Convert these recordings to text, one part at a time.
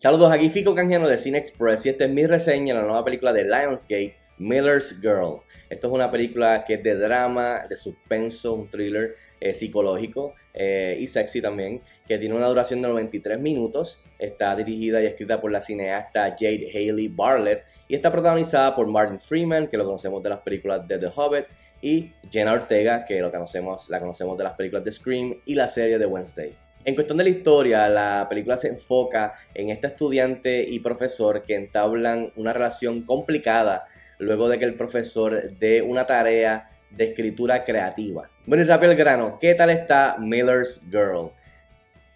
Saludos, aquí Fico Canjiano de Cine Express y esta es mi reseña de la nueva película de Lionsgate, Miller's Girl. Esto es una película que es de drama, de suspenso, un thriller eh, psicológico eh, y sexy también, que tiene una duración de 93 minutos. Está dirigida y escrita por la cineasta Jade Haley Bartlett y está protagonizada por Martin Freeman, que lo conocemos de las películas de The Hobbit, y Jenna Ortega, que lo conocemos, la conocemos de las películas de Scream y la serie de Wednesday. En cuestión de la historia, la película se enfoca en este estudiante y profesor que entablan una relación complicada luego de que el profesor dé una tarea de escritura creativa. Bueno, y rápido el grano, ¿qué tal está Miller's Girl?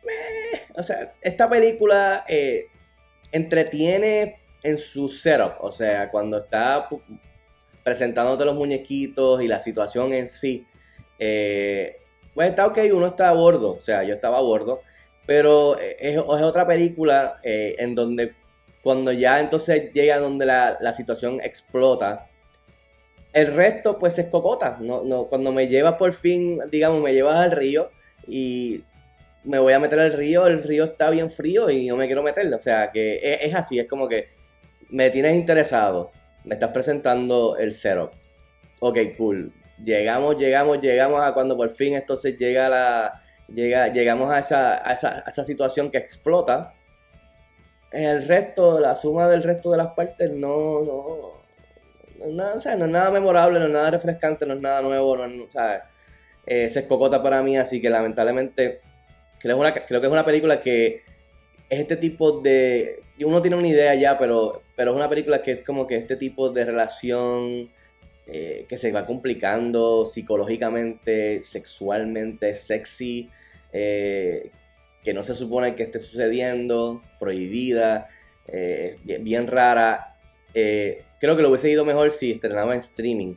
Eh, o sea, esta película eh, entretiene en su setup, o sea, cuando está presentándote los muñequitos y la situación en sí. Eh, pues está ok, uno está a bordo, o sea, yo estaba a bordo, pero es, es otra película eh, en donde cuando ya entonces llega donde la, la, situación explota, el resto pues es cocota, no, no, cuando me llevas por fin, digamos, me llevas al río y me voy a meter al río, el río está bien frío y no me quiero meterlo, o sea, que es, así, es como que me tienes interesado, me estás presentando el cero. Ok, cool llegamos, llegamos, llegamos a cuando por fin entonces llega la, llega, llegamos a esa, a esa, a esa situación que explota. El resto, la suma del resto de las partes no, no, no, es, nada, o sea, no es nada memorable, no es nada refrescante, no es nada nuevo, no es, o sea, eh, se escocota para mí, así que lamentablemente creo, una, creo que es una película que es este tipo de... Uno tiene una idea ya, pero, pero es una película que es como que este tipo de relación eh, que se va complicando psicológicamente, sexualmente, sexy, eh, que no se supone que esté sucediendo, prohibida, eh, bien, rara. creo que lo hubiese ido mejor si estrenaba en streaming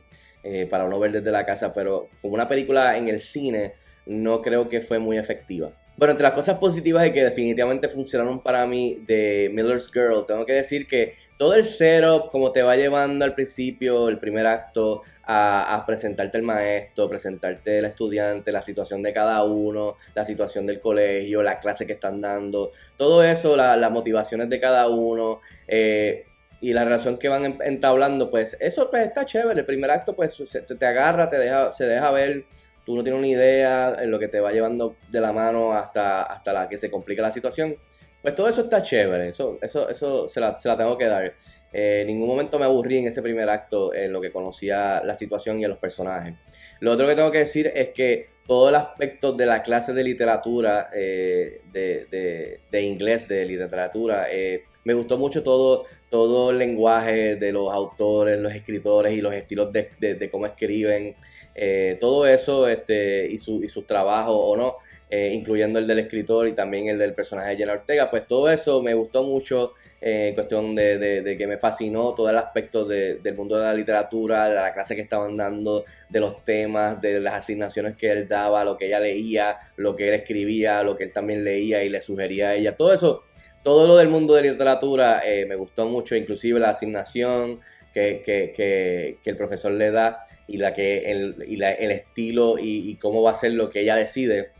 para no ver desde la casa, pero como una película en el cine, no creo que fue muy efectiva. Bueno, entre las cosas positivas y que definitivamente funcionaron para mí de Miller's Girl, tengo que decir que todo el setup, como te va llevando al principio, el primer acto, a, presentarte el maestro, presentarte el estudiante, la situación de cada uno, la situación del colegio, la clase que están dando, todo eso, las motivaciones de cada uno. Eh, y la relación que van entablando, pues eso pues, está chévere. El primer acto, pues te, te agarra, te deja, se deja ver tú no tienes una idea en lo que te va llevando de la mano hasta, hasta la que se complica la situación. Pues todo eso está chévere, eso, eso, eso se, la, se la tengo que dar. Eh, en ningún momento me aburrí en ese primer acto en lo que conocía la situación y a los personajes. Lo otro que tengo que decir es que todo el aspecto de la clase de literatura, eh, de, de, inglés, de literatura, eh, me gustó mucho todo, todo el lenguaje de los autores, los escritores y los estilos de, cómo escriben. Eh, todo eso este, y, su, y sus trabajos o no, incluyendo el del escritor y también el del personaje de Jenna Ortega, pues todo eso me gustó mucho en cuestión de, que me fascinó todo el aspecto del mundo de la literatura, de la clase que estaban dando, de los temas, de las asignaciones que él lo que ella leía, lo que él escribía, lo que él también leía y le sugería a ella, todo eso todo lo del mundo de literatura me gustó mucho, inclusive la asignación, que, el profesor le da y, la que el, y el estilo y, cómo va a ser lo que ella decide.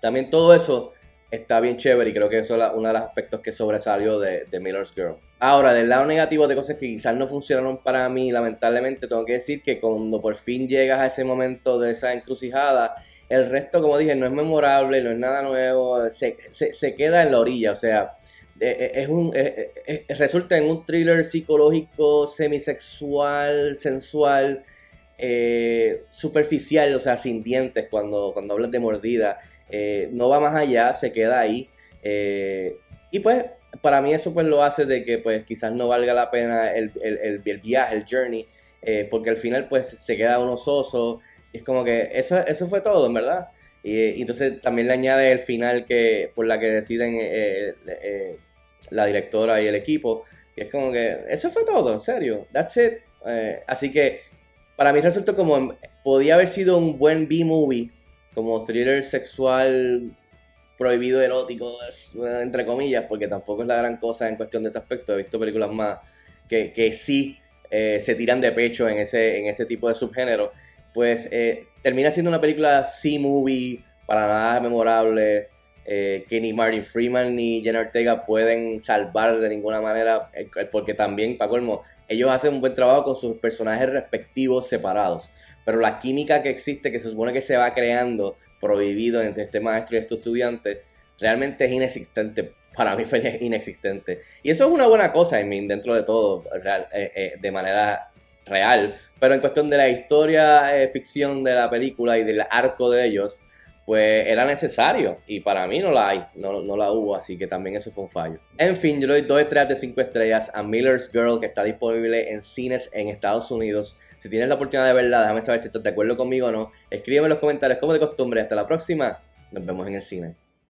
También todo eso está bien chévere y creo que eso es uno de los aspectos que sobresalió de, Miller's Girl. Ahora, del lado negativo de cosas que quizás no funcionaron para mí, lamentablemente tengo que decir que cuando por fin llegas a ese momento de esa encrucijada, el resto, como dije, no es memorable, no es nada nuevo, se, se, se queda en la orilla, o sea, eh, eh, es un, eh, resulta en un thriller psicológico, semisexual, sensual, superficial, o sea, sin dientes cuando, cuando hablas de mordida. No va más allá, se queda ahí. y pues, para mí eso pues lo hace de que pues quizás no valga la pena el, el, viaje, el journey, porque al final pues se queda uno soso. es como que eso, eso fue todo, en verdad. Y, entonces también le añade el final que por la que deciden la directora y el equipo. Y es como que, eso fue todo, en serio. That's it. Eh, así que para mí resultó como, podía haber sido un buen B-movie, como thriller sexual prohibido erótico, entre comillas, porque tampoco es la gran cosa en cuestión de ese aspecto. He visto películas más que, que sí eh, se tiran de pecho en ese, en ese tipo de subgénero. Pues eh, termina siendo una película C-movie, para nada memorable. eh, que ni Martin Freeman ni Jenna Ortega pueden salvar de ninguna manera, eh, porque también, para colmo, ellos hacen un buen trabajo con sus personajes respectivos separados. Pero la química que existe, que se supone que se va creando prohibido entre este maestro y este estudiante, realmente es inexistente. Para mí fue inexistente. Y eso es una buena cosa, I dentro de todo, eh, de manera real. Pero en cuestión de la historia, ficción de la película y del arco de ellos, pues era necesario y para mí no la hay, no, no, la hubo, así que también eso fue un fallo. En fin, yo le doy 2 estrellas de 5 estrellas a Miller's Girl que está disponible en cines en Estados Unidos. Si tienes la oportunidad de verla, déjame saber si estás de acuerdo conmigo o no. Escríbeme en los comentarios como de costumbre. Hasta la próxima, nos vemos en el cine.